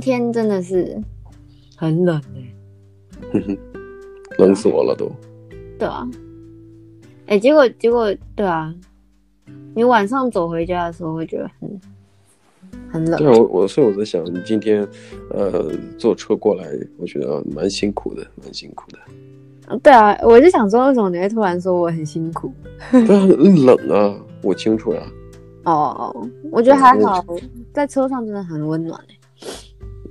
今天真的是很冷哎、哼哼，冷死我了都。对啊，哎、结果结果对啊，你晚上走回家的时候会觉得很很冷。对啊，我我所以我在想，你今天呃坐车过来，我觉得蛮辛苦的，蛮辛苦的。对啊，我就想说，为什么你会突然说我很辛苦？对啊，冷啊，我清楚呀、哦哦，我觉得还好，在车上真的很温暖哎。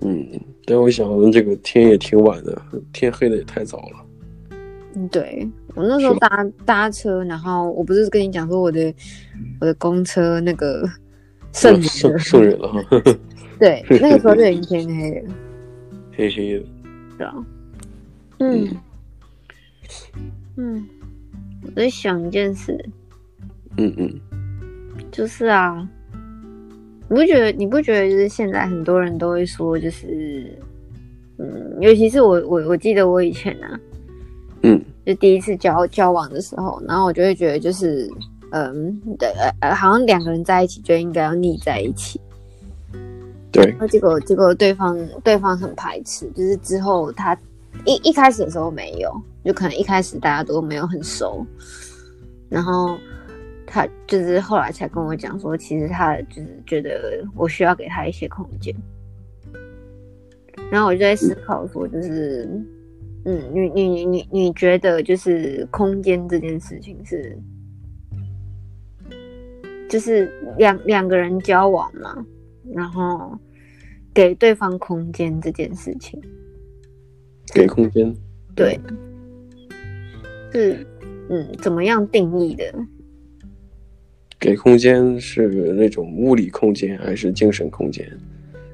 嗯，但我想这个天也挺晚的，天黑的也太早了。对，我那时候搭 搭车，然后我不是跟你讲说我的我的公车那个圣圣圣人了哈。对，那个时候就已经天黑了，黑黑的。对啊，嗯嗯，我在想一件事，嗯嗯，就是啊，你不觉得你不觉得就是现在很多人都会说，就是嗯，尤其是我我我记得我以前啊。嗯，就第一次交交往的时候，然后我就会觉得就是，嗯，对，呃，好像两个人在一起就应该要腻在一起。对。然后结果结果对方对方很排斥，就是之后他一一开始的时候没有，就可能一开始大家都没有很熟，然后他就是后来才跟我讲说，其实他就是觉得我需要给他一些空间。然后我就在思考说，就是。嗯，你你你你你觉得就是空间这件事情是，就是两两个人交往嘛，然后给对方空间这件事情，给空间，对，是嗯，怎么样定义的？给空间是那种物理空间还是精神空间？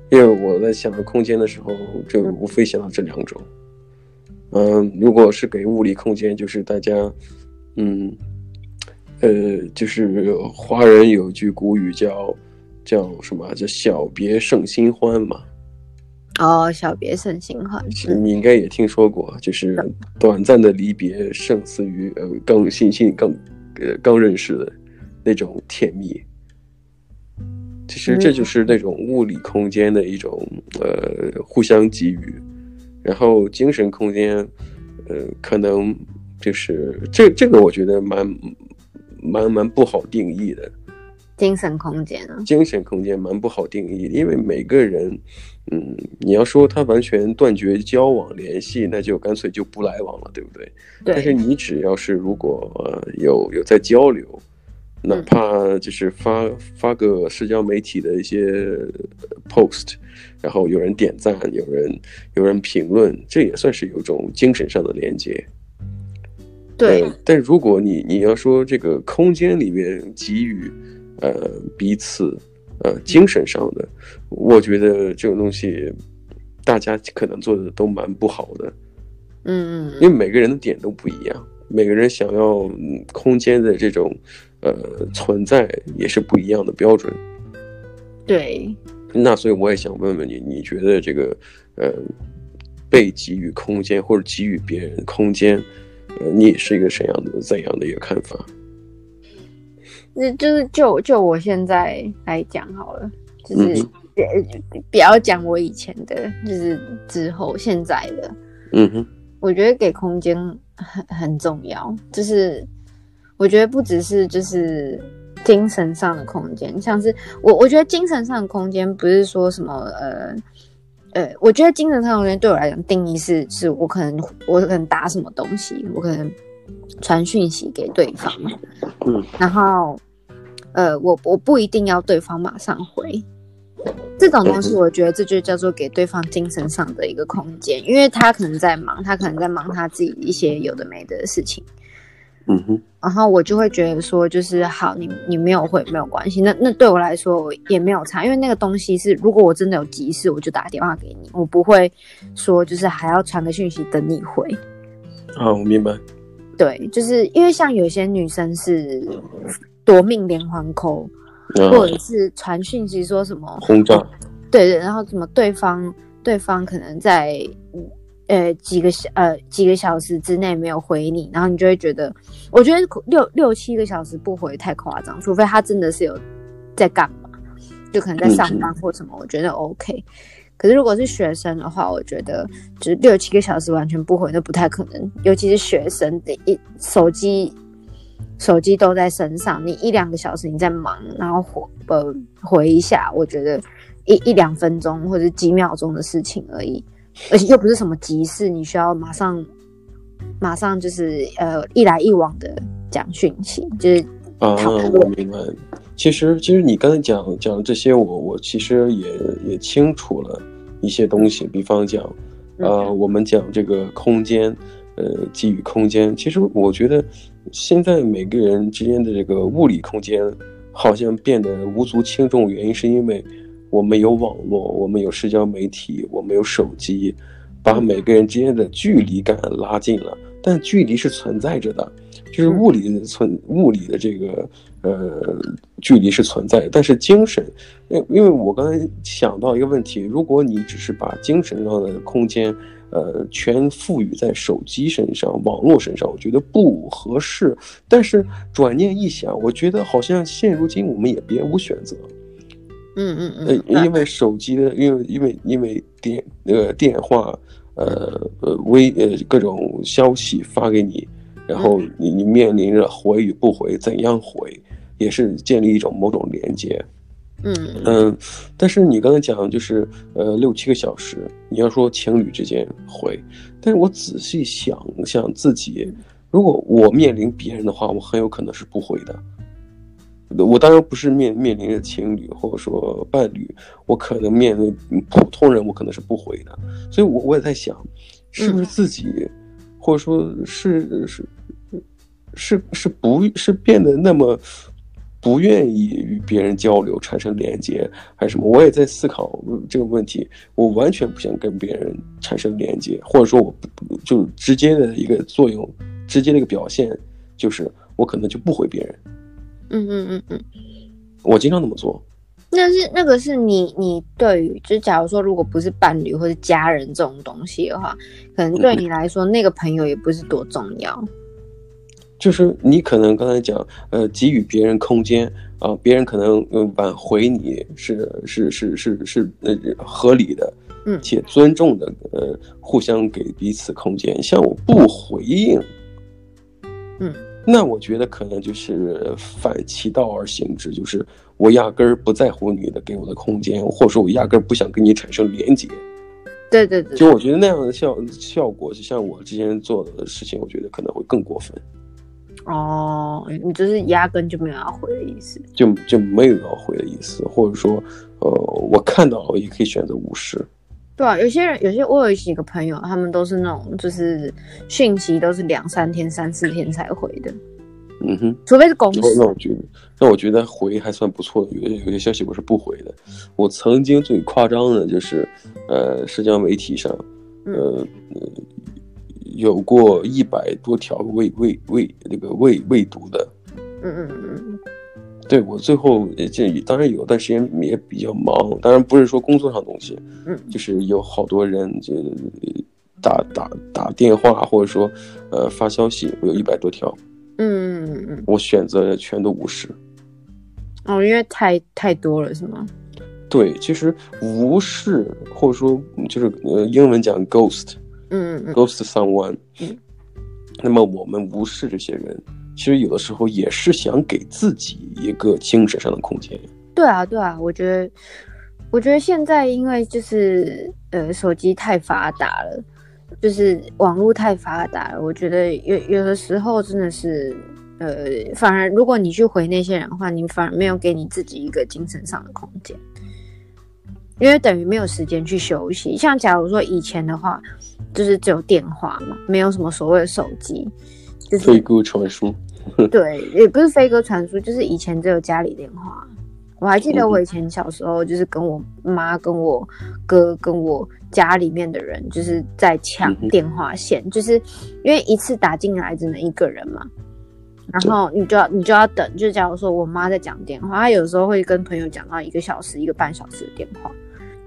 因为我在想到空间的时候，就无非想到这两种。嗯，如果是给物理空间，就是大家，嗯，呃，就是华人有句古语叫叫什么？叫小别胜新欢嘛。哦，小别胜新欢，你应该也听说过，就是短暂的离别胜似于呃刚新新刚呃刚认识的那种甜蜜。其实这就是那种物理空间的一种呃互相给予。然后精神空间，呃，可能就是这这个，我觉得蛮蛮蛮不好定义的。精神空间啊，精神空间蛮不好定义，因为每个人，嗯，你要说他完全断绝交往联系，那就干脆就不来往了，对不对？对。但是你只要是如果有有在交流，哪怕就是发、嗯、发个社交媒体的一些 post。然后有人点赞，有人有人评论，这也算是有一种精神上的连接。对，呃、但如果你你要说这个空间里面给予呃彼此呃精神上的，我觉得这种东西大家可能做的都蛮不好的。嗯嗯，因为每个人的点都不一样，每个人想要空间的这种呃存在也是不一样的标准。对。那所以我也想问问你，你觉得这个，呃，被给予空间或者给予别人空间，呃，你是一个怎样的怎样的一个看法？那就是就就我现在来讲好了，就是别、嗯、不要讲我以前的，就是之后现在的。嗯哼，我觉得给空间很很重要，就是我觉得不只是就是。精神上的空间，像是我，我觉得精神上的空间不是说什么，呃，呃，我觉得精神上的空间对我来讲定义是，是我可能我可能打什么东西，我可能传讯息给对方，嗯，然后，呃，我我不一定要对方马上回，这种东西，我觉得这就叫做给对方精神上的一个空间，因为他可能在忙，他可能在忙他自己一些有的没的事情。嗯哼，然后我就会觉得说，就是好，你你没有回没有关系，那那对我来说也没有差，因为那个东西是，如果我真的有急事，我就打电话给你，我不会说就是还要传个讯息等你回。好，我明白。对，就是因为像有些女生是夺命连环 call，或者是传讯息说什么轰炸，对对，然后什么对方对方可能在。呃，几个小呃几个小时之内没有回你，然后你就会觉得，我觉得六六七个小时不回太夸张，除非他真的是有在干嘛，就可能在上班或什么，我觉得 OK。可是如果是学生的话，我觉得就是六七个小时完全不回，那不太可能。尤其是学生的一手机，手机都在身上，你一两个小时你在忙，然后回呃回一下，我觉得一一两分钟或者几秒钟的事情而已，而且又不是什么急事，你需要马上马上就是呃一来一往的讲讯息，就是啊，我明白。其实，其实你刚才讲讲这些我，我我其实也也清楚了一些东西。比方讲，呃，我们讲这个空间，呃，给予空间。其实我觉得，现在每个人之间的这个物理空间好像变得无足轻重。原因是因为我们有网络，我们有社交媒体，我们有手机，把每个人之间的距离感拉近了。但距离是存在着的，就是物理的存物理的这个。呃，距离是存在的，但是精神，因因为我刚才想到一个问题，如果你只是把精神上的空间，呃，全赋予在手机身上、网络身上，我觉得不合适。但是转念一想，我觉得好像现如今我们也别无选择。嗯嗯嗯。呃，因为手机的，因为因为因为电那个电话，呃呃微呃各种消息发给你，然后你你面临着回与不回，怎样回？也是建立一种某种连接，嗯嗯，但是你刚才讲就是呃六七个小时，你要说情侣之间回，但是我仔细想想自己，如果我面临别人的话，我很有可能是不回的。我当然不是面面临着情侣或者说伴侣，我可能面对普通人，我可能是不回的。所以我我也在想，是不是自己，嗯、或者说是是是是不是变得那么。不愿意与别人交流，产生连接，还是什么？我也在思考这个问题。我完全不想跟别人产生连接，或者说我不就直接的一个作用，直接的一个表现就是我可能就不回别人。嗯嗯嗯嗯，我经常这么做。那是那个是你你对于，就假如说如果不是伴侣或者家人这种东西的话，可能对你来说、嗯、那个朋友也不是多重要。就是你可能刚才讲，呃，给予别人空间啊，呃，别人可能挽回你是是是是是呃合理的，嗯，且尊重的，呃，互相给彼此空间。像我不回应，嗯，那我觉得可能就是反其道而行之，就是我压根儿不在乎你的给我的空间，或者说我压根儿不想跟你产生连接。对对对，就我觉得那样的效效果，就像我之前做的事情，我觉得可能会更过分。哦，你就是压根就没有要回的意思，就就没有要回的意思，或者说，呃，我看到了也可以选择无视。对啊，有些人，有些我有几个朋友，他们都是那种，就是讯息都是两三天、三四天才回的。嗯哼，除非是公司。那我觉得，那我觉得回还算不错的。有些有些消息我是不回的。我曾经最夸张的就是，呃，社交媒体上，呃。嗯呃有过一百多条未未未那个未未读的，嗯嗯嗯，对，我最后也这当然有段时间也比较忙，当然不是说工作上的东西，嗯，就是有好多人就打打打电话或者说呃发消息，我有一百多条，嗯嗯嗯，我选择全都无视，哦，因为太太多了是吗？对，其实无视或者说就是呃英文讲 ghost。嗯嗯。ghost someone，嗯，那么我们无视这些人，其实有的时候也是想给自己一个精神上的空间。对啊，对啊，我觉得，我觉得现在因为就是呃手机太发达了，就是网络太发达了，我觉得有有的时候真的是呃，反而如果你去回那些人的话，你反而没有给你自己一个精神上的空间，因为等于没有时间去休息。像假如说以前的话。就是只有电话嘛，没有什么所谓的手机，就是飞鸽传书。对，也不是飞鸽传书，就是以前只有家里电话。我还记得我以前小时候，就是跟我妈、跟我哥、跟我家里面的人，就是在抢电话线，嗯、就是因为一次打进来只能一个人嘛，然后你就要你就要等。就假如说我妈在讲电话，她有时候会跟朋友讲到一个小时、一个半小时的电话。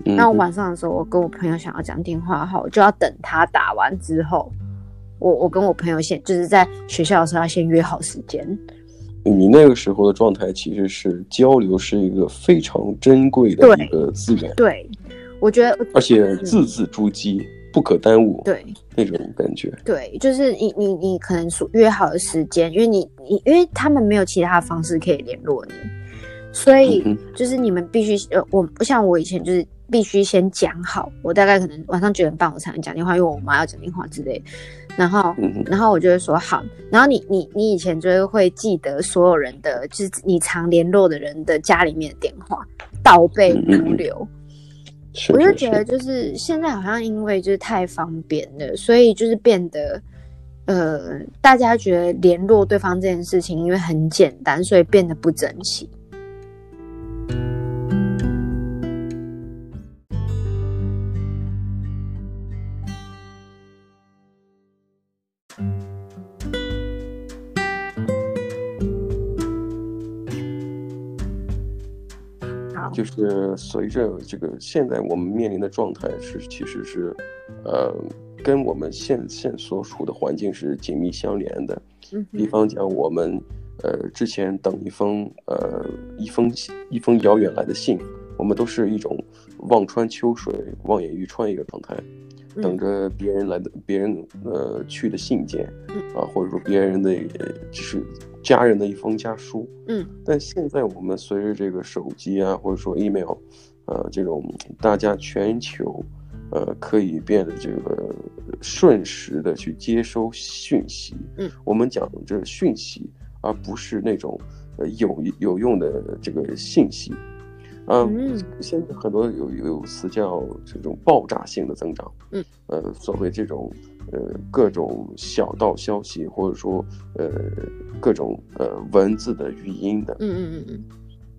那我晚上的时候，我跟我朋友想要讲电话号，我就要等他打完之后，我我跟我朋友先就是在学校的时候要先约好时间。你那个时候的状态其实是交流是一个非常珍贵的一个资源。对，我觉得，而且字字珠玑，嗯、不可耽误，对那种感觉，对，就是你你你可能说约好的时间，因为你你因为他们没有其他的方式可以联络你，所以就是你们必须呃，我不像我以前就是必须先讲好，我大概可能晚上九点半我才能讲电话，因为我妈要讲电话之类，然后然后我就会说好，然后你你你以前就会会记得所有人的就是你常联络的人的家里面的电话，倒背如流。我就觉得，就是现在好像因为就是太方便了，所以就是变得，呃，大家觉得联络对方这件事情因为很简单，所以变得不珍惜。就是随着这个现在我们面临的状态是，其实是，呃，跟我们现现所处的环境是紧密相连的。比方讲，我们呃之前等一封呃一封一封遥远来的信，我们都是一种望穿秋水、望眼欲穿一个状态，等着别人来的别人呃去的信件啊，或者说别人的就是。家人的一封家书，嗯，但现在我们随着这个手机啊，或者说 email，呃，这种大家全球，呃，可以变得这个瞬时的去接收讯息，嗯，我们讲这讯息，而不是那种呃有有用的这个信息，呃、嗯，现在很多有有词叫这种爆炸性的增长，嗯，呃，所谓这种。呃，各种小道消息，或者说，呃，各种呃文字的、语音的，嗯嗯嗯嗯，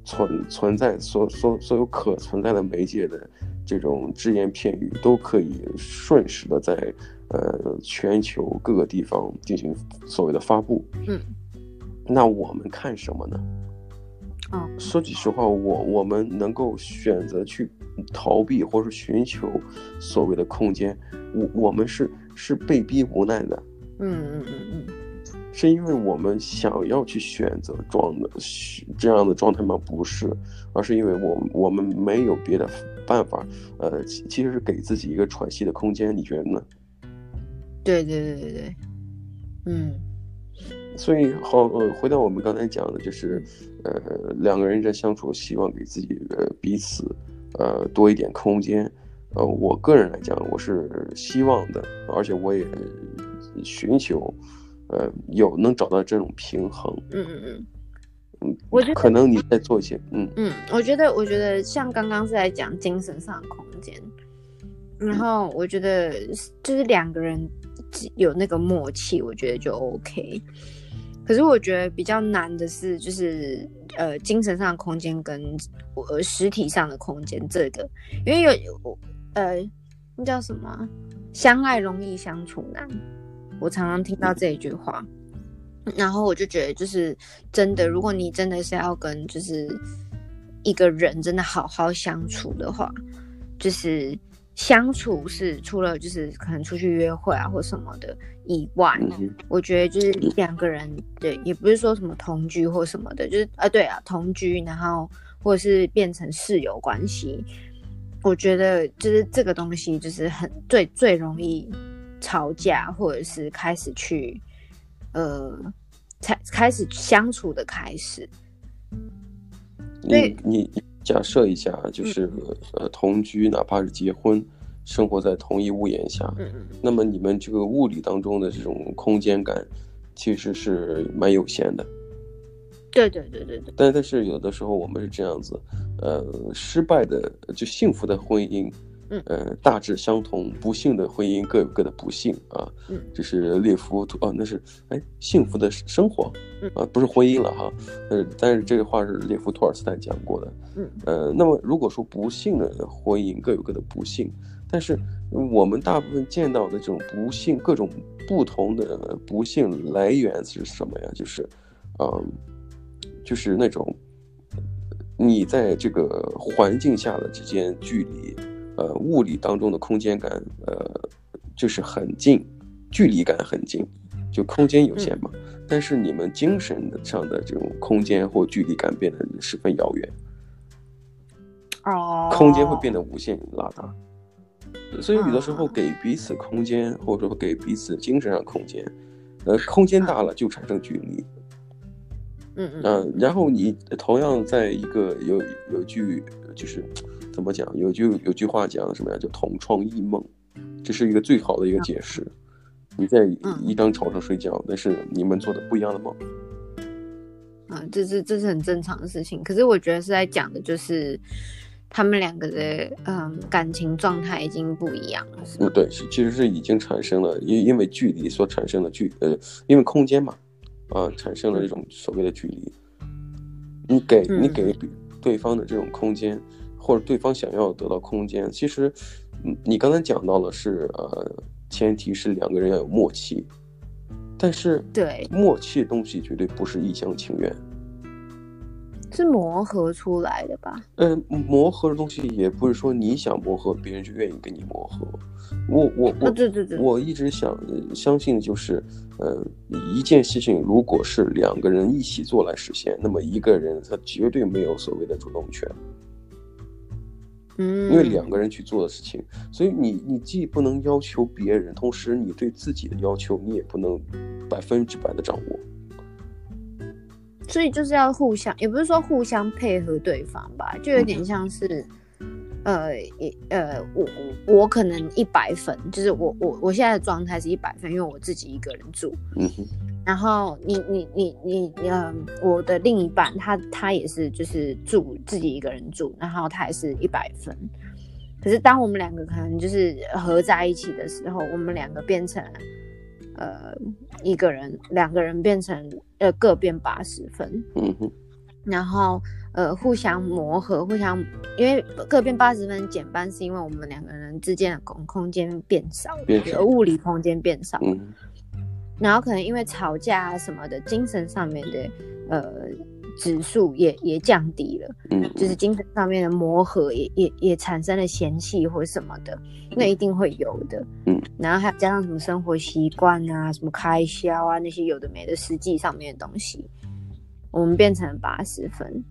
存存在所所所有可存在的媒介的这种只言片语，都可以瞬时的在呃全球各个地方进行所谓的发布。嗯，那我们看什么呢？说句实话，我我们能够选择去逃避，或者寻求所谓的空间，我我们是。是被逼无奈的，嗯嗯嗯嗯，是因为我们想要去选择状的这样的状态吗？不是，而是因为我们我们没有别的办法，呃，其实是给自己一个喘息的空间，你觉得呢？对对对对对，嗯，所以好，呃，回到我们刚才讲的，就是，呃，两个人在相处，希望给自己呃彼此，呃，多一点空间。呃，我个人来讲，我是希望的，而且我也寻求，呃，有能找到这种平衡。嗯嗯嗯，嗯，我觉得可能你在做一些，嗯嗯，我觉得，我觉得像刚刚是在讲精神上的空间，然后我觉得就是两个人有那个默契，我觉得就 OK。可是我觉得比较难的是，就是呃，精神上的空间跟呃实体上的空间这个，因为有有。呃，那叫什么？相爱容易相处难。我常常听到这一句话，然后我就觉得，就是真的，如果你真的是要跟就是一个人真的好好相处的话，就是相处是除了就是可能出去约会啊或什么的以外，我觉得就是两个人对，也不是说什么同居或什么的，就是啊对啊同居，然后或者是变成室友关系。我觉得就是这个东西，就是很最最容易吵架，或者是开始去呃，才开始相处的开始。你你假设一下，就是、嗯、呃同居，哪怕是结婚，生活在同一屋檐下，那么你们这个物理当中的这种空间感，其实是蛮有限的。对对对对对，但但是有的时候我们是这样子，呃，失败的就幸福的婚姻，嗯，呃，大致相同，不幸的婚姻各有各的不幸啊，嗯，这是列夫哦，那是哎幸福的生活，嗯。啊，不是婚姻了哈，呃，但是这个话是列夫托尔斯泰讲过的，嗯，呃，那么如果说不幸的婚姻各有各的不幸，但是我们大部分见到的这种不幸，各种不同的不幸来源是什么呀？就是，嗯。就是那种，你在这个环境下的之间距离，呃，物理当中的空间感，呃，就是很近，距离感很近，就空间有限嘛。嗯、但是你们精神上的这种空间或距离感变得十分遥远。哦，空间会变得无限拉大。所以有的时候给彼此空间，或者说给彼此精神上空间，呃，空间大了就产生距离。嗯嗯，嗯，然后你同样在一个有有句就是怎么讲，有句有句话讲什么呀？叫同床异梦，这是一个最好的一个解释。你在一张床上睡觉，那是你们做的不一样的梦。啊，这是这是很正常的事情。可是我觉得是在讲的就是。他们两个的嗯感情状态已经不一样了？嗯，对，是其实是已经产生了，因因为距离所产生的距呃，因为空间嘛，啊，产生了这种所谓的距离。你给你给对方的这种空间，或者对方想要得到空间，其实，你刚才讲到了是呃，前提是两个人要有默契，但是对默契的东西绝对不是一厢情愿。是磨合出来的吧？嗯，磨合的东西也不是说你想磨合，别人就愿意跟你磨合。我我我，对对对，我一直想相信就是，呃，一件事情如果是两个人一起做来实现，那么一个人他绝对没有所谓的主动权。嗯，因为两个人去做的事情，所以你你既不能要求别人，同时你对自己的要求你也不能百分之百的掌握。所以就是要互相，也不是说互相配合对方吧，就有点像是，呃，呃，我我可能一百分，就是我我我现在的状态是一百分，因为我自己一个人住。嗯哼。然后你你你你呃，我的另一半他他也是就是住自己一个人住，然后他也是一百分。可是当我们两个可能就是合在一起的时候，我们两个变成。呃，一个人、两个人变成呃各变八十分，嗯哼，然后呃互相磨合，互相因为各变八十分减半，是因为我们两个人之间的空空间变少，变少，物理空间变少，嗯，然后可能因为吵架啊什么的，精神上面的呃。指数也也降低了，嗯，就是精神上面的磨合也也也产生了嫌隙或什么的，那一定会有的，嗯，然后还加上什么生活习惯啊，什么开销啊那些有的没的实际上面的东西，我们变成八十分，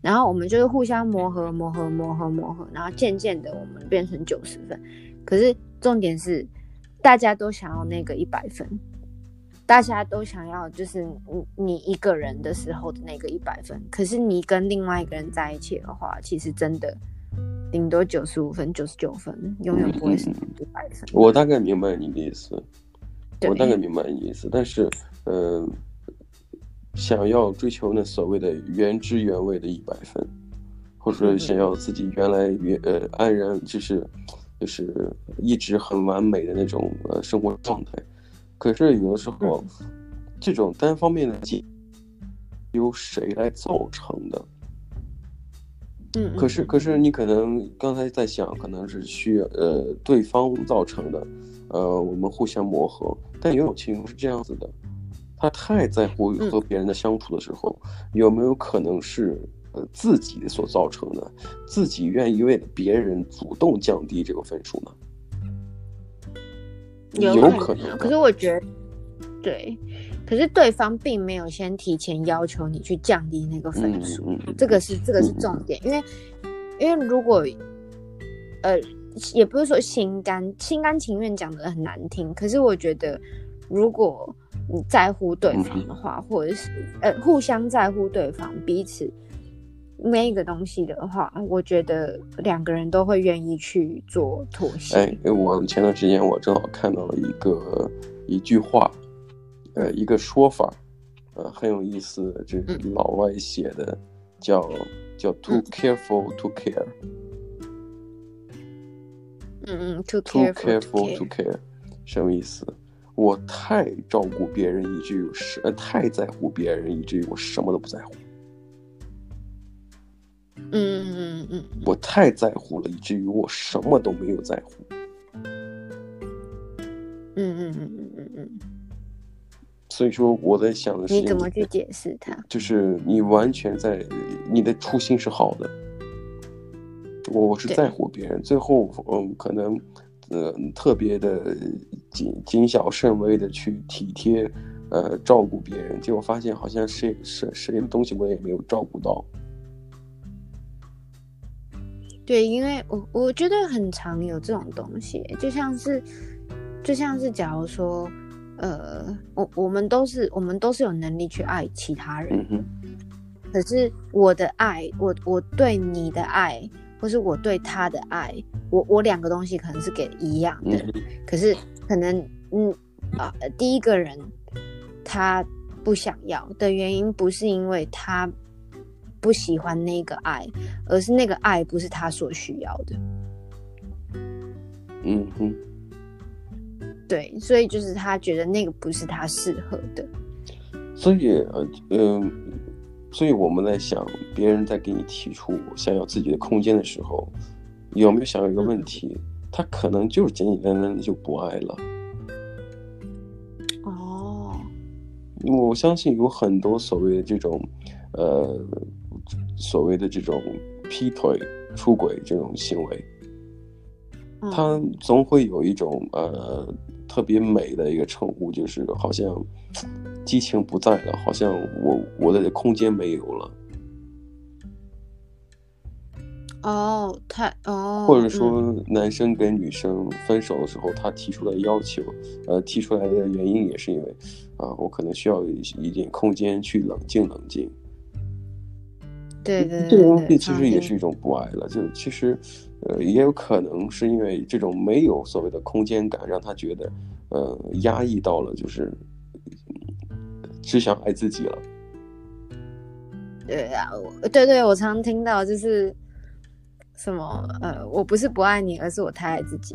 然后我们就是互相磨合磨合磨合磨合，然后渐渐的我们变成九十分，可是重点是大家都想要那个一百分。大家都想要，就是你你一个人的时候的那个一百分，可是你跟另外一个人在一起的话，其实真的顶多九十五分、九十九分，永远不会是一百分。我大概明白你的意思，我大概明白你的意思，但是，嗯、呃，想要追求那所谓的原汁原味的一百分，或者说想要自己原来原呃安然就是就是一直很完美的那种呃生活状态。可是有的时候，嗯、这种单方面的结由谁来造成的？嗯，可是可是你可能刚才在想，可能是需要呃对方造成的，呃我们互相磨合。但有种情况是这样子的，他太在乎和别人的相处的时候，嗯、有没有可能是呃自己所造成的？自己愿意为了别人主动降低这个分数呢？有可能，可是我觉得，对，可是对方并没有先提前要求你去降低那个分数，嗯嗯、这个是这个是重点，嗯、因为因为如果，呃，也不是说心甘心甘情愿讲的很难听，可是我觉得，如果你在乎对方的话，嗯、或者是呃互相在乎对方彼此。每一个东西的话，我觉得两个人都会愿意去做妥协。哎，我前段时间我正好看到了一个一句话，呃，一个说法，呃，很有意思，这是老外写的，嗯、叫叫 too careful to care。嗯嗯，too too careful to care，什么意思？我太照顾别人，以至于是呃太在乎别人，以至于我什么都不在乎。嗯嗯嗯嗯，我太在乎了，以至于我什么都没有在乎。嗯嗯嗯嗯嗯嗯。所以说我在想的是，你怎么去解释它？就是你完全在，你的初心是好的。我我是在乎别人，最后嗯，可能呃特别的谨谨小慎微的去体贴呃照顾别人，结果发现好像谁谁谁的东西我也没有照顾到。对，因为我我觉得很常有这种东西，就像是就像是假如说，呃，我我们都是我们都是有能力去爱其他人，嗯、可是我的爱，我我对你的爱，或是我对他的爱，我我两个东西可能是给一样的，嗯、可是可能嗯啊、呃，第一个人他不想要的原因，不是因为他。不喜欢那个爱，而是那个爱不是他所需要的。嗯哼，对，所以就是他觉得那个不是他适合的。所以，呃，嗯，所以我们在想，别人在给你提出想要自己的空间的时候，有没有想到一个问题？嗯、他可能就是简简单单的就不爱了。哦，我相信有很多所谓的这种，呃。所谓的这种劈腿、出轨这种行为，他总会有一种呃特别美的一个称呼，就是好像激情不在了，好像我我的空间没有了。哦，太哦，或者说男生跟女生分手的时候，他提出来的要求，呃，提出来的原因也是因为啊，我可能需要一一点空间去冷静冷静。对对对，这个东西其实也是一种不爱了。就其实，呃，也有可能是因为这种没有所谓的空间感，让他觉得，呃，压抑到了，就是只想爱自己了。对啊，对对，我常听到就是什么，呃，我不是不爱你，而是我太爱自己。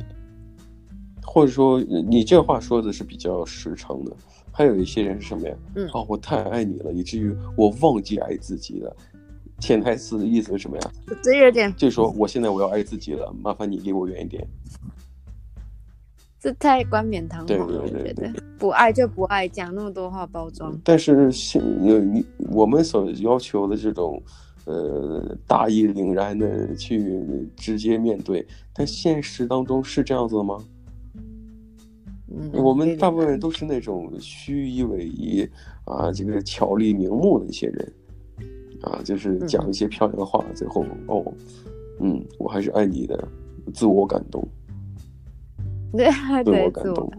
或者说，你这话说的是比较实诚的。还有一些人是什么呀？嗯，哦，我太爱你了，以至于我忘记爱自己了。潜台词的意思是什么呀？这有点，就是说我现在我要爱自己了，麻烦你离我远一点。这太冠冕堂皇了，对对对对，对，对，不爱就不爱，讲那么多话包装。但是现你我们所要求的这种，呃，大义凛然的去直接面对，但现实当中是这样子的吗？嗯，我们大部分人都是那种虚以委蛇啊，这个巧立名目的一些人。啊，就是讲一些漂亮的话，嗯、最后哦，嗯，我还是爱你的，自我感动，对，自我感动。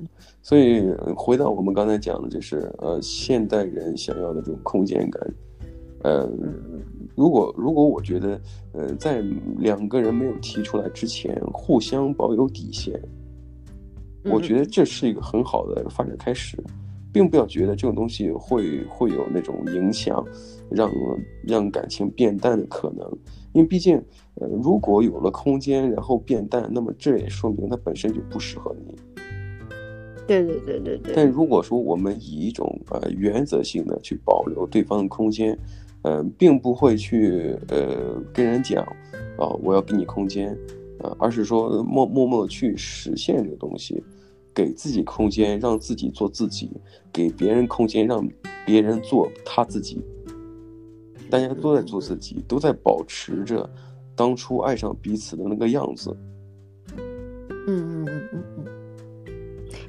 所以回到我们刚才讲的，就是呃，现代人想要的这种空间感，呃，如果如果我觉得，呃，在两个人没有提出来之前，互相保有底线，我觉得这是一个很好的发展开始。并不要觉得这种东西会会有那种影响，让让感情变淡的可能，因为毕竟，呃，如果有了空间然后变淡，那么这也说明它本身就不适合你。对对对对对。但如果说我们以一种呃原则性的去保留对方的空间，呃，并不会去呃跟人讲啊，呃，我要给你空间，呃，而是说默默默去实现这个东西。给自己空间，让自己做自己；给别人空间，让别人做他自己。大家都在做自己，都在保持着当初爱上彼此的那个样子。嗯嗯嗯嗯嗯。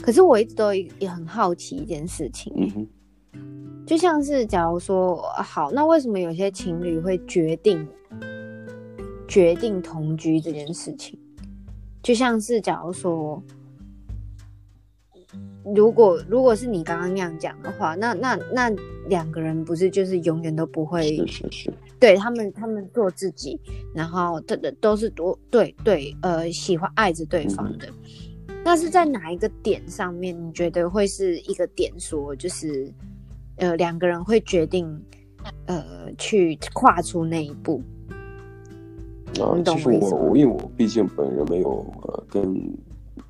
可是我一直都也很好奇一件事情，嗯哼，就像是假如说好，那为什么有些情侣会决定决定同居这件事情？就像是假如说。如果如果是你刚刚那样讲的话，那那那两个人不是就是永远都不会是是是，对他们他们做自己，然后都都都是多对对呃喜欢爱着对方的，嗯，那是在哪一个点上面你觉得会是一个点说就是呃两个人会决定呃去跨出那一步？啊，其实我我因为我毕竟本人没有呃跟。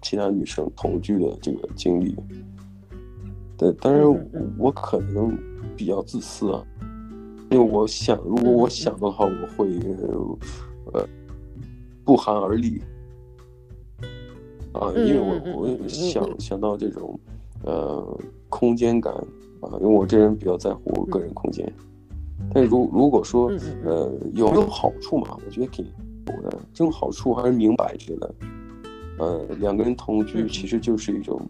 其他女生同居的这个经历，对，当然我可能比较自私啊，因为我想，如果我想的话，我会呃不寒而栗。啊，因为我我想想到这种呃空间感啊，因为我这人比较在乎个人空间，但如如果说呃有没有好处嘛，我觉得挺有的，这种好处还是明摆着的。呃，两个人同居其实就是一种，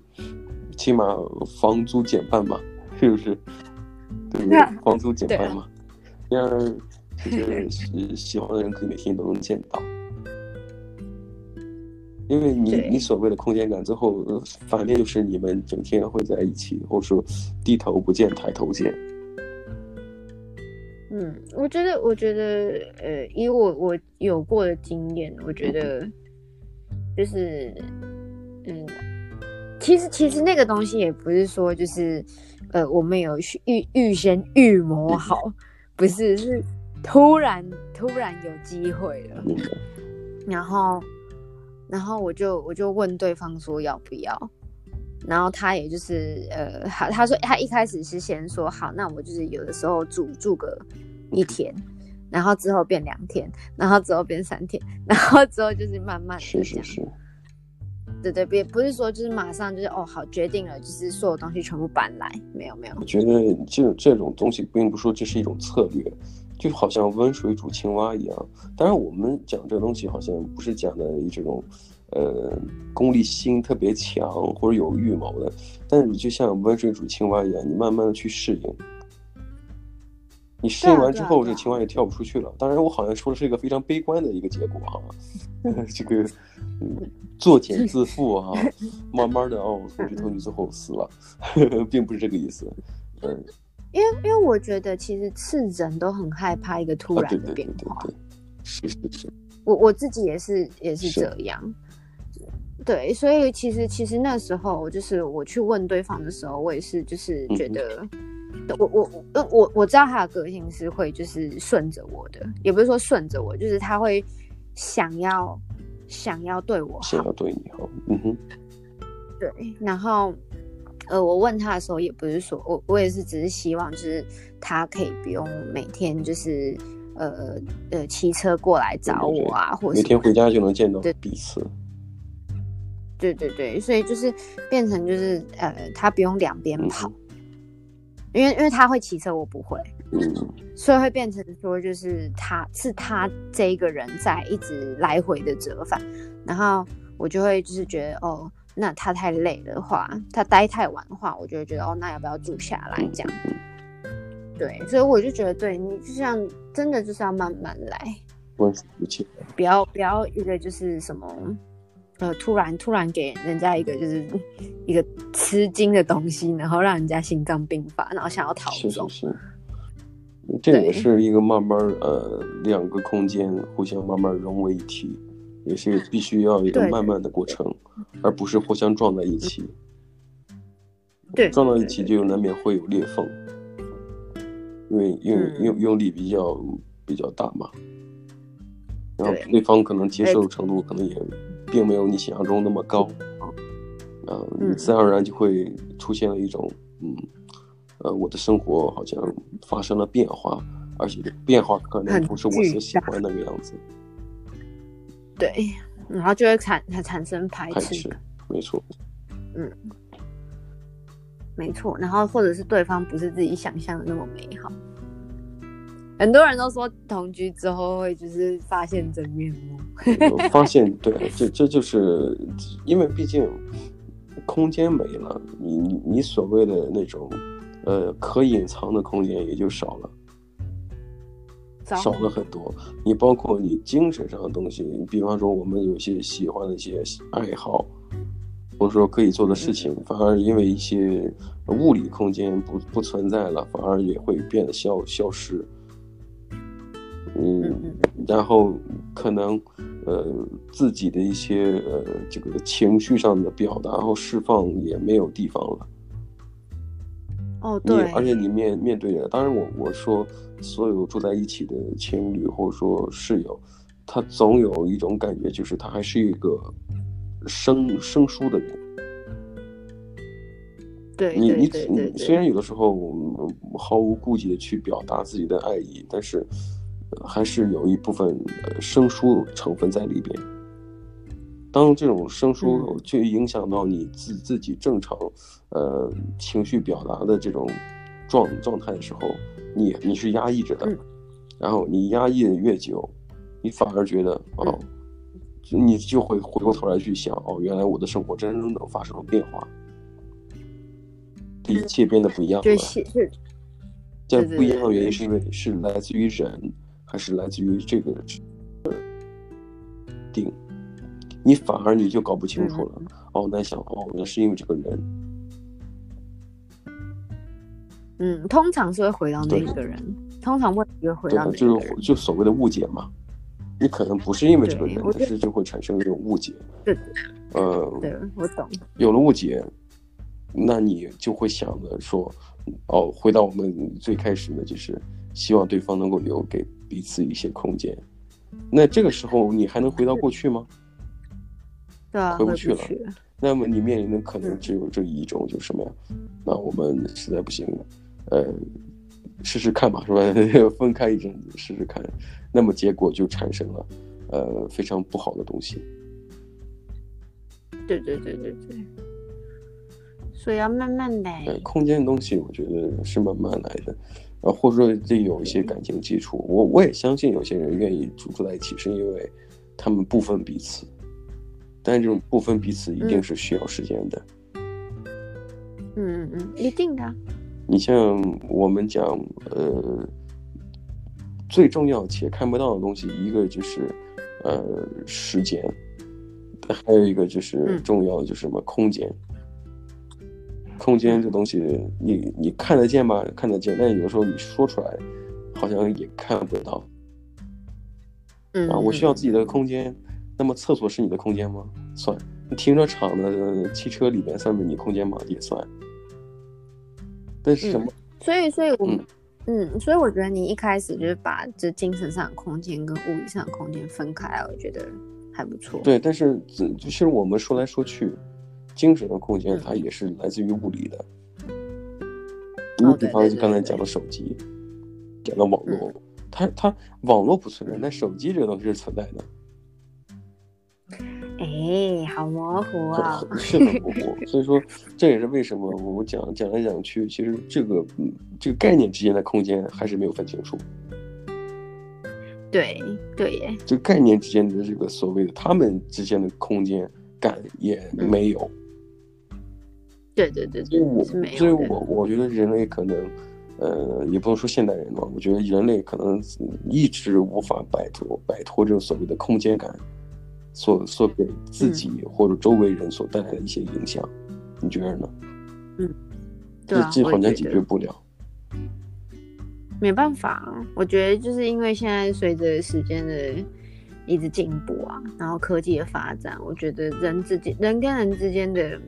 起码房租减半嘛，是不是？对？房租减半嘛，这样就是喜喜欢的人可以每天都能见到。因为你你所谓的空间感，最后呃反面就是你们整天会在一起，或者说低头不见抬头见。嗯，我觉得，我觉得，呃，以我我有过的经验，我觉得就是，嗯，其实其实那个东西也不是说就是，呃，我们有预预预先预谋好，不是，是突然突然有机会了，然后，然后我就我就问对方说要不要，然后他也就是呃，好，他说他一开始是先说好，那我就是有的时候住住个一天，然后之后变两天，然后之后变三天，然后之后就是慢慢的是是是，对对，别不是说就是马上就是哦好决定了，就是所有东西全部搬来，没有没有。我觉得这这种东西并不说这是一种策略。就好像温水煮青蛙一样，当然我们讲这个东西好像不是讲的这种，呃，功利心特别强或者有预谋的，但是你就像温水煮青蛙一样，你慢慢的去适应，你适应完之后，这个青蛙也跳不出去了。当然，我好像说的是一个非常悲观的一个结果哈，这个，嗯，作茧自缚啊，慢慢的哦，同居同居最后死了，并不是这个意思，嗯。因为，因为我觉得其实是人都很害怕一个突然的变化。啊、对对对对是是是。我我自己也是也是这样。对，所以其实其实那时候就是我去问对方的时候，我也是就是觉得，嗯、我我我我我知道他的个性是会就是顺着我的，也不是说顺着我，就是他会想要想要对我好，想要对你好。嗯哼。对，然后。呃，我问他的时候，也不是说我，我也是只是希望，就是他可以不用每天就是呃呃骑车过来找我啊，对对对，或者每天回家就能见到彼此。对对对，所以就是变成就是呃，他不用两边跑，嗯、因为因为他会骑车，我不会，嗯，所以会变成说就是他是他这一个人在一直来回的折返，然后我就会就是觉得哦。那他太累的话，他待太晚的话，我就会觉得哦，那要不要住下来这样？对，所以我就觉得，对你就像真的就是要慢慢来，不要不要一个就是什么，呃，突然突然给人家一个就是一个吃惊的东西，然后让人家心脏病发，然后想要逃走。是是是，这也是一个慢慢呃两个空间互相慢慢融为一体。也是必须要一个慢慢的过程，而不是互相撞在一起。对，撞到一起就难免会有裂缝，因为用用用力比较比较大嘛。然后对方可能接受程度可能也并没有你想象中那么高，啊，你自然而然就会出现了一种嗯，呃，我的生活好像发生了变化，而且变化可能不是我所喜欢的那个样子。对，然后就会产产生排斥，排斥，没错，嗯，没错，然后或者是对方不是自己想象的那么美好，很多人都说同居之后会就是发现真面目，发现对，这这就是因为毕竟空间没了，你你所谓的那种呃可隐藏的空间也就少了。少了很多，你包括你精神上的东西，你比方说我们有些喜欢的一些爱好，或者说可以做的事情，反而因为一些物理空间不不存在了，反而也会变得消消失。嗯，然后可能呃自己的一些呃这个情绪上的表达和释放也没有地方了。哦，对，而且你面面对的，当然我我说所有住在一起的情侣或者说室友，他总有一种感觉，就是他还是一个生生疏的人。对，你你你虽然有的时候毫无顾忌的去表达自己的爱意，但是还是有一部分生疏成分在里边。当这种生疏就影响到你自自己正常，呃，情绪表达的这种状状态的时候，你你是压抑着的，然后你压抑的越久，你反而觉得哦，你就会回过头来去想哦，原来我的生活真正的发生了变化，一切变得不一样了。这不一样的原因是因为是来自于人，还是来自于这个定？你反而你就搞不清楚了。嗯、哦，那想哦，那是因为这个人。嗯，通常是会回到那个人，通常问题会回到那个人，就是就所谓的误解嘛。你可能不是因为这个人，但是就会产生这种误解。对，呃，对，我懂。有了误解，那你就会想着说，哦，回到我们最开始的，就是希望对方能够留给彼此一些空间。那这个时候，你还能回到过去吗？对啊，回不去了。那么你面临的可能只有这一种，就是什么呀？那我们实在不行，呃。试试看吧，是吧？分开一阵子试试看，那么结果就产生了，呃，非常不好的东西。对对对对对，所以要慢慢来。空间的东西，我觉得是慢慢来的，啊，或者说得有一些感情基础。我我也相信有些人愿意住在一起，是因为他们不分彼此，但这种不分彼此一定是需要时间的。嗯嗯嗯，一定的。你像我们讲，呃，最重要且看不到的东西，一个就是，呃，时间，还有一个就是重要的就是什么空间。空间这东西你，你你看得见吗？看得见，但有时候你说出来，好像也看不到。嗯啊，我需要自己的空间。那么厕所是你的空间吗？算。停车场的汽车里面算是你空间吗？也算。但是什么？嗯、所以，所以我们，嗯，嗯，所以我觉得你一开始就是把这精神上的空间跟物理上的空间分开，我觉得还不错。对，但是其实我们说来说去，精神的空间它也是来自于物理的。你、嗯、比方刚才讲的手机，讲的网络，嗯、它它网络不存在，但手机这个东西是存在的。哎，好模糊啊！是很模糊，所以说这也是为什么我们讲讲来讲去，其实这个嗯，这个概念之间的空间还是没有分清楚。对对耶，这概念之间的这个所谓的他们之间的空间感也没有。嗯、对对对，所以我所以我我觉得人类可能，呃，也不能说现代人吧，我觉得人类可能一直无法摆脱摆脱这种所谓的空间感。所所给自己或者周围人所带来的一些影响，嗯、你觉得呢？嗯，这这好像解决不了。没办法，我觉得就是因为现在随着时间的一直进步啊，然后科技的发展，我觉得人之间人跟人之间的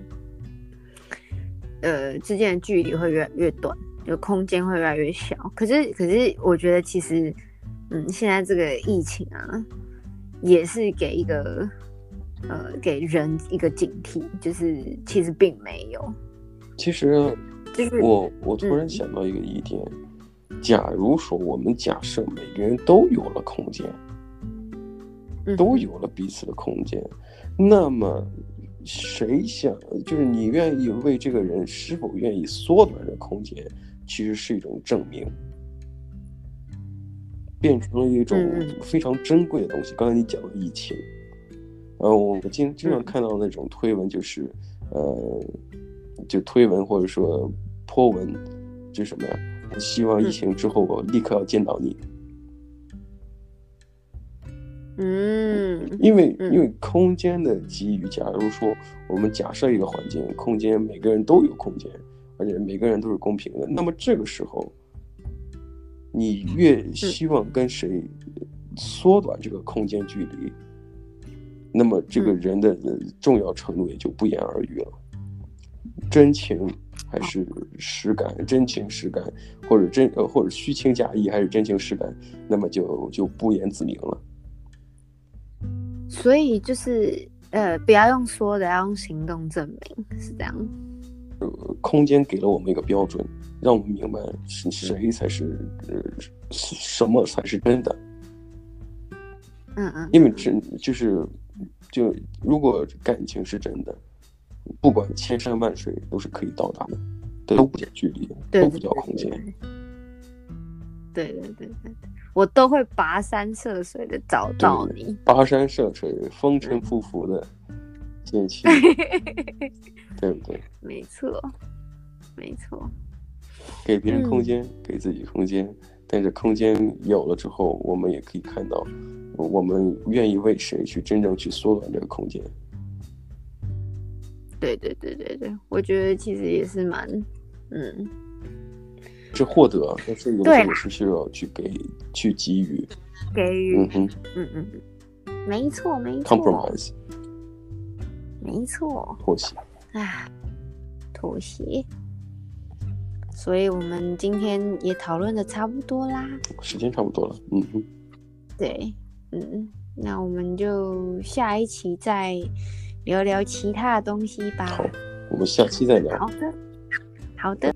呃之间的距离会越来越短，就空间会越来越小。可是可是，我觉得其实嗯，现在这个疫情啊。也是给一个，呃，给人一个警惕，就是其实并没有。其实，就是我我突然想到一个疑点，嗯、假如说我们假设每个人都有了空间，嗯、都有了彼此的空间，那么谁想，就是你愿意为这个人是否愿意缩短这空间，其实是一种证明。变成了一种非常珍贵的东西。嗯、刚才你讲的疫情，呃，我经经常看到那种推文，就是，嗯、呃，就推文或者说泼文，就什么呀？希望疫情之后我立刻要见到你。嗯，因为因为空间的给予，假如说我们假设一个环境，空间每个人都有空间，而且每个人都是公平的，那么这个时候。你越希望跟谁缩短这个空间距离，那么这个人的重要程度也就不言而喻了。真情还是实感，真情实感，或者真呃或者虚情假意还是真情实感，那么就就不言自明了。所以就是呃，不要用说的，要用行动证明，是这样。呃，空间给了我们一个标准。让我们明白是谁才是呃，什么才是真的。嗯嗯。因为真就是，就如果感情是真的，不管千山万水都是可以到达的，都不叫距离，都不叫空间。对对对对，我都会跋山涉水的找到你。跋山涉水，风尘仆仆的进去，对不对？没错，没错。给别人空间，嗯、给自己空间，但是空间有了之后，我们也可以看到，我们愿意为谁去真正去缩短这个空间。对对对对对，我觉得其实也是蛮，嗯，是获得，但是有时候是需要去给、去给予，给予，嗯哼，嗯嗯，没错没错，compromise，没错，妥协，啊，妥协，所以我们今天也讨论的差不多啦，时间差不多了，嗯哼，对，嗯，那我们就下一期再。聊聊其他的东西吧。好，我们下期再聊。好的，好的。